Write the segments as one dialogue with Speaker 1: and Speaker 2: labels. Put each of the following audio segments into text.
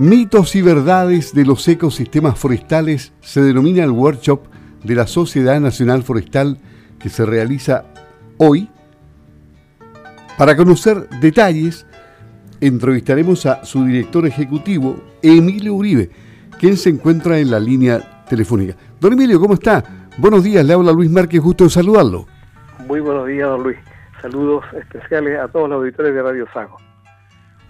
Speaker 1: Mitos y verdades de los ecosistemas forestales se denomina el workshop de la Sociedad Nacional Forestal que se realiza hoy. Para conocer detalles, entrevistaremos a su director ejecutivo, Emilio Uribe, quien se encuentra en la línea telefónica. Don Emilio, ¿cómo está? Buenos días, le habla Luis Márquez, gusto saludarlo.
Speaker 2: Muy buenos días, don Luis. Saludos especiales a todos los auditores de Radio Sago.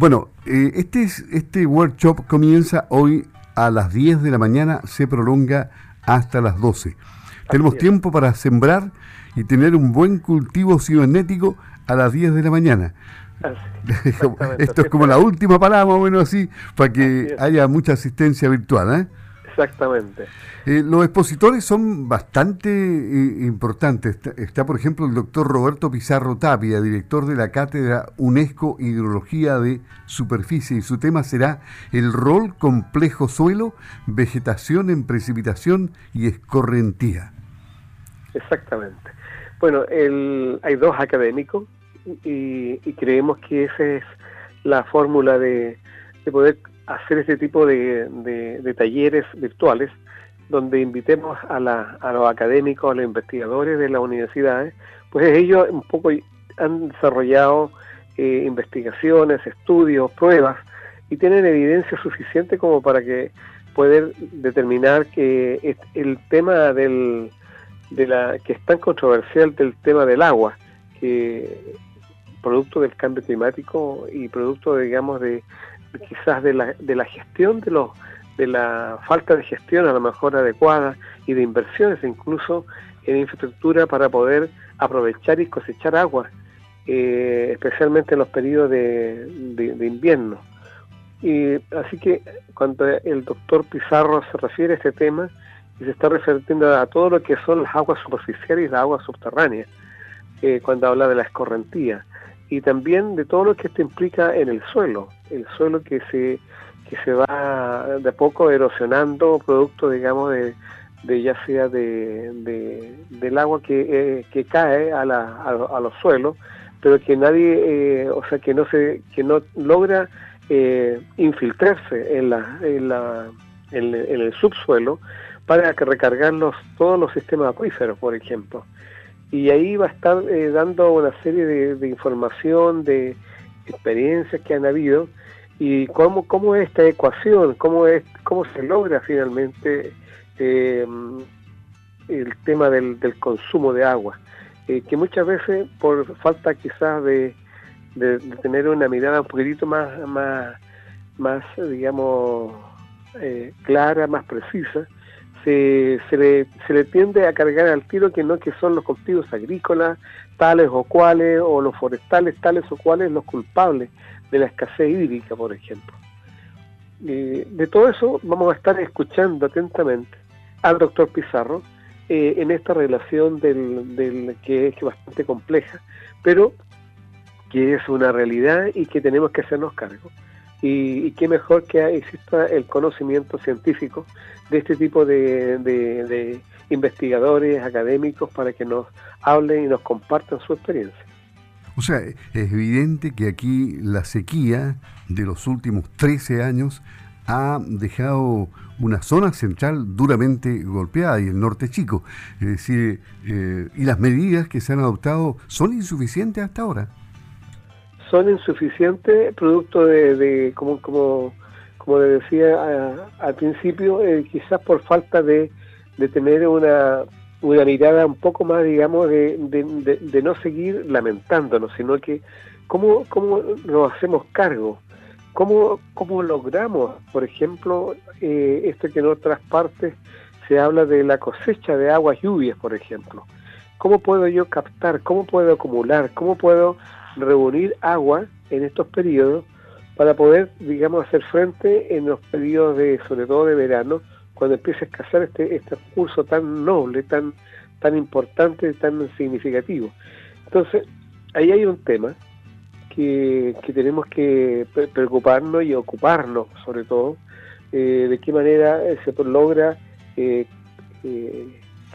Speaker 1: Bueno, eh, este, este workshop comienza hoy a las 10 de la mañana, se prolonga hasta las 12. Tenemos tiempo para sembrar y tener un buen cultivo cibernético a las 10 de la mañana. Esto es como la última palabra, bueno, así, para que haya mucha asistencia virtual. ¿eh?
Speaker 2: Exactamente.
Speaker 1: Eh, los expositores son bastante eh, importantes. Está, por ejemplo, el doctor Roberto Pizarro Tapia, director de la Cátedra UNESCO Hidrología de Superficie, y su tema será el rol complejo suelo, vegetación en precipitación y escorrentía.
Speaker 2: Exactamente. Bueno, hay dos académicos y, creemos que esa es la fórmula de, poder hacer este tipo de talleres virtuales donde invitemos a, los académicos, a los investigadores de las universidades, pues ellos un poco han desarrollado eh, investigaciones, estudios, pruebas y tienen evidencia suficiente como para que poder determinar que el tema del de la que es tan controversial del tema del agua, que producto del cambio climático y producto digamos de quizás de la, de la gestión de los de la falta de gestión a lo mejor adecuada y de inversiones incluso en infraestructura para poder aprovechar y cosechar agua, eh, especialmente en los periodos de, invierno. Y así que cuando el doctor Pizarro se refiere a este tema, y se está refiriendo a todo lo que son las aguas superficiales y las aguas subterráneas, eh, cuando habla de la escorrentía, y también de todo lo que esto implica en el suelo, el suelo que se que se va de a poco erosionando producto, digamos, de, de ya sea de, del agua que, eh, que cae a, la, a, los suelos, pero que nadie, eh, o sea, que no se, que no logra eh, infiltrarse en la, en la, en, el subsuelo para recargar todos los sistemas acuíferos, por ejemplo. Y ahí va a estar dando una serie de, de información, de experiencias que han habido, y cómo, cómo es esta ecuación, cómo, es, cómo se logra finalmente eh, el tema del, del, consumo de agua, eh, que muchas veces por falta quizás de, de, tener una mirada un poquitito más, más, más digamos, eh, clara, más precisa, se, se, le, se le tiende a cargar al tiro que no que son los cultivos agrícolas, tales o cuales, o los forestales, tales o cuales, los culpables de la escasez hídrica, por ejemplo. de todo eso vamos a estar escuchando atentamente al doctor Pizarro eh, en esta relación del, que es bastante compleja, pero que es una realidad y que tenemos que hacernos cargo. Y, qué mejor que exista el conocimiento científico de este tipo de, de investigadores académicos para que nos hablen y nos compartan su experiencia.
Speaker 1: O sea, es evidente que aquí la sequía de los últimos 13 años ha dejado una zona central duramente golpeada y el norte chico. Es decir, eh, y las medidas que se han adoptado son insuficientes hasta ahora.
Speaker 2: Son insuficientes producto de, como, como, como le decía al principio, eh, quizás por falta de, de tener una una mirada un poco más, digamos, de, de, no seguir lamentándonos, sino que cómo, cómo nos hacemos cargo, cómo, cómo logramos, por ejemplo, eh, esto que en otras partes se habla de la cosecha de aguas lluvias, por ejemplo. ¿Cómo puedo yo captar, cómo puedo acumular, cómo puedo reunir agua en estos periodos para poder, digamos, hacer frente en los periodos de, sobre todo de verano, cuando empieza a escasear este, este curso tan noble, tan, tan importante, tan significativo. Entonces, ahí hay un tema que, tenemos que preocuparnos y ocuparnos, sobre todo, eh, de qué manera eh, se logra eh,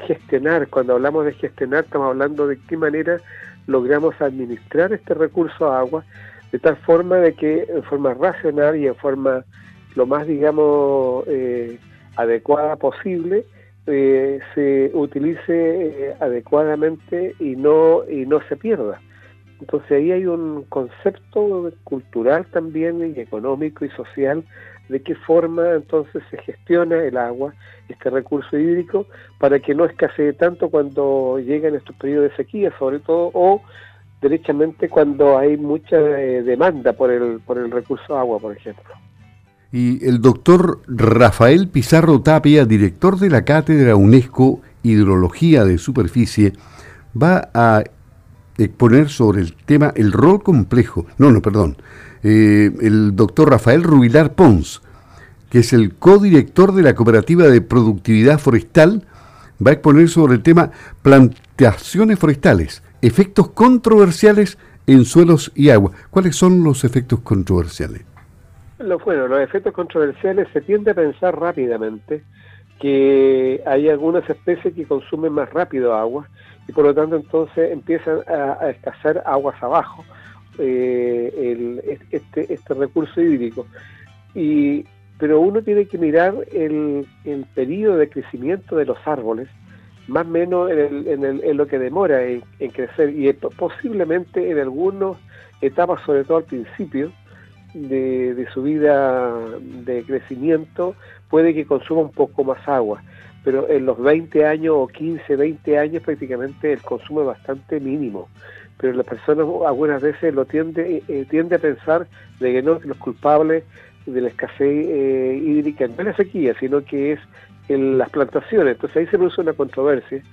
Speaker 2: gestionar. Cuando hablamos de gestionar, estamos hablando de qué manera logramos administrar este recurso agua de tal forma de que en forma racional y en forma lo más, digamos, eh, adecuada posible, eh, se utilice eh, adecuadamente y no, y no se pierda. Entonces ahí hay un concepto cultural también y económico y social de qué forma entonces se gestiona el agua, este recurso hídrico, para que no escasee tanto cuando llegan estos periodos de sequía, sobre todo, o derechamente cuando hay mucha eh, demanda por el, por el recurso agua, por ejemplo.
Speaker 1: Y el doctor Rafael Pizarro Tapia, director de la Cátedra UNESCO Hidrología de Superficie, va a exponer sobre el tema el rol complejo, no, no, perdón, eh, el doctor Rafael Rubilar Pons, que es el codirector de la Cooperativa de Productividad Forestal, va a exponer sobre el tema plantaciones forestales, efectos controversiales en suelos y agua. ¿Cuáles son los efectos controversiales?
Speaker 2: bueno, los efectos controversiales se tiende a pensar rápidamente que hay algunas especies que consumen más rápido agua y por lo tanto entonces empiezan a, escasear aguas abajo eh, este, este recurso hídrico. Y, pero uno tiene que mirar el, el periodo de crecimiento de los árboles, más o menos en, lo que demora en, crecer y posiblemente en algunas etapas, sobre todo al principio de, de su vida de crecimiento, puede que consuma un poco más agua pero en los 20 años o 15, 20 años prácticamente el consumo es bastante mínimo. Pero las personas algunas veces lo tiende, eh, tiende a pensar de que no, que los culpables de la escasez eh, hídrica no es la sequía, sino que es en las plantaciones. Entonces ahí se produce una controversia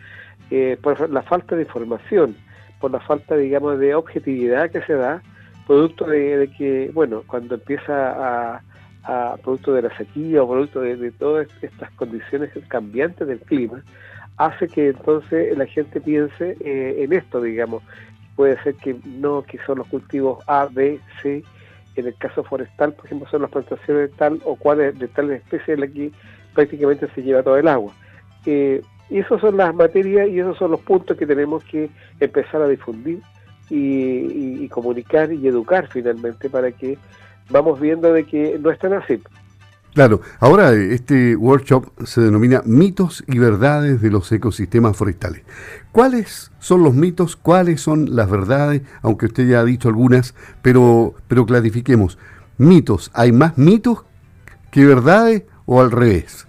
Speaker 2: eh, por la falta de información, por la falta, digamos, de objetividad que se da, producto de que, bueno, cuando empieza a a producto de la sequía o producto de, todas estas condiciones cambiantes del clima, hace que entonces la gente piense eh, en esto, digamos. Puede ser que no, que son los cultivos A, B, C, en el caso forestal, por ejemplo, son las plantaciones de tal o cual de tal especie en la que prácticamente se lleva todo el agua. Eh, y esas son las materias y esos son los puntos que tenemos que empezar a difundir y comunicar y educar finalmente para que vamos viendo de que no es tan así.
Speaker 1: Claro, ahora este workshop se denomina Mitos y Verdades de los Ecosistemas Forestales. ¿Cuáles son los mitos? ¿Cuáles son las verdades? Aunque usted ya ha dicho algunas, pero, pero clarifiquemos. Mitos, ¿hay más mitos que verdades o al revés?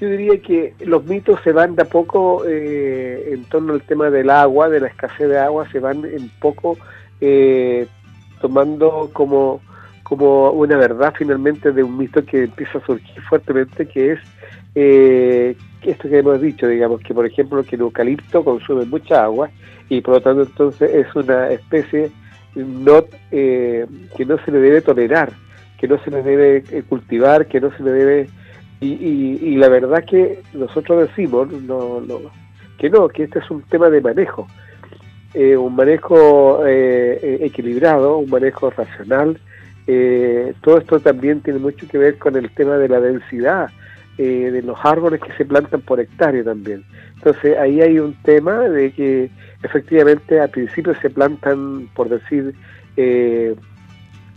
Speaker 2: Yo diría que los mitos se van de a poco eh, en torno al tema del agua, de la escasez de agua, se van en poco eh, tomando como como una verdad finalmente de un mito que empieza a surgir fuertemente, que es eh, esto que hemos dicho, digamos, que por ejemplo que el eucalipto consume mucha agua y por lo tanto entonces es una especie eh, que no se le debe tolerar, que no se le debe eh, cultivar, que no se le debe... Y, y, la verdad que nosotros decimos no, no, que no, que este es un tema de manejo, un manejo equilibrado, un manejo racional, eh, todo esto también tiene mucho que ver con el tema de la densidad eh, de los árboles que se plantan por hectárea también. Entonces ahí hay un tema de que efectivamente al principio se plantan, por decir, eh,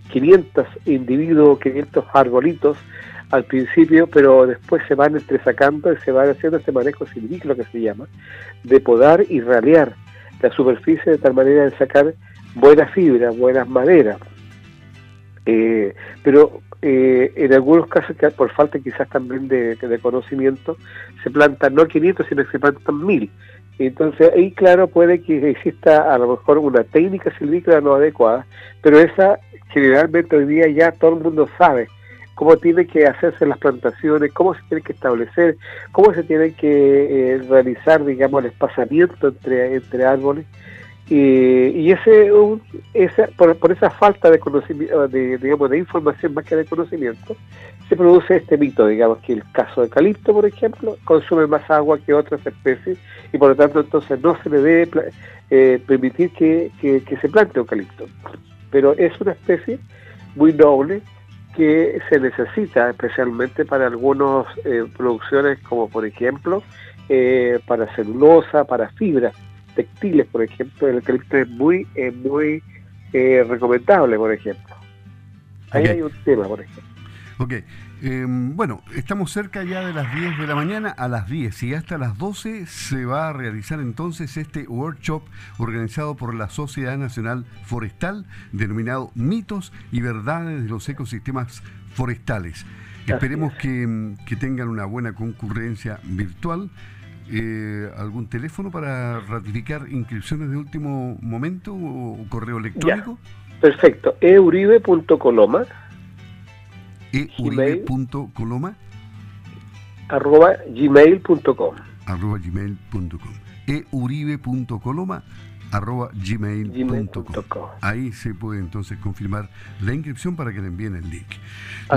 Speaker 2: 500 individuos, 500 arbolitos al principio, pero después se van entresacando y se van haciendo este manejo silvícola que se llama, de podar y ralear la superficie de tal manera de sacar buenas fibras, buenas maderas. Eh, pero eh, en algunos casos, que por falta quizás también de, conocimiento, se plantan no 500, sino que se plantan 1000. Entonces ahí, claro, puede que exista a lo mejor una técnica silvícola no adecuada, pero esa generalmente hoy día ya todo el mundo sabe cómo tiene que hacerse las plantaciones, cómo se tiene que establecer, cómo se tiene que eh, realizar, digamos, el espaciamiento entre, entre árboles y ese, por, esa falta de conocimiento, de información más que de conocimiento, se produce este mito, digamos, que el caso de calipto, por ejemplo, consume más agua que otras especies y por lo tanto entonces no se le debe eh, permitir que, se plante eucalipto. Pero es una especie muy noble que se necesita especialmente para algunas eh, producciones como por ejemplo eh, para celulosa, para fibra textiles, por ejemplo, el eucalipto es muy, muy eh, recomendable, por ejemplo. Ahí hay un tema, por ejemplo.
Speaker 1: Ok, em, bueno, estamos cerca ya de las 10 de la mañana, a las 10 y hasta las 12 se va a realizar entonces este workshop organizado por la Sociedad Nacional Forestal, denominado Mitos y Verdades de los Ecosistemas Forestales. Esperemos que, que tengan una buena concurrencia virtual. Eh, ¿Algún teléfono para ratificar inscripciones de último momento o, correo electrónico?
Speaker 2: Perfecto, euribe.coloma
Speaker 1: euribe.coloma
Speaker 2: arroba gmail.com
Speaker 1: arroba gmail.com euribe.coloma arroba gmail.com. Ahí se puede entonces confirmar la inscripción para que le envíen el link.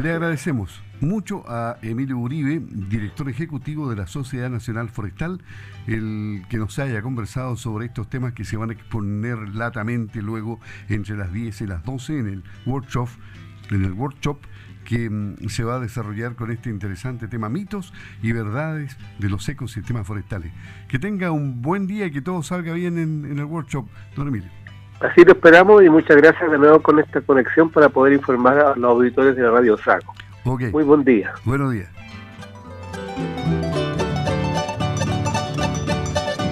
Speaker 1: Le agradecemos mucho a Emilio Uribe, director ejecutivo de la Sociedad Nacional Forestal, el que nos haya conversado sobre estos temas que se van a exponer latamente luego entre las 10 y las 12 en el workshop, en el workshop que mm, se va a desarrollar con este interesante tema, mitos y verdades de los ecosistemas forestales. Que tenga un buen día y que todo salga bien en, el workshop, don Emilio.
Speaker 2: Así lo esperamos y muchas gracias de nuevo con esta conexión para poder informar a los auditores de la Radio Saco. Muy buen día.
Speaker 1: Buenos días.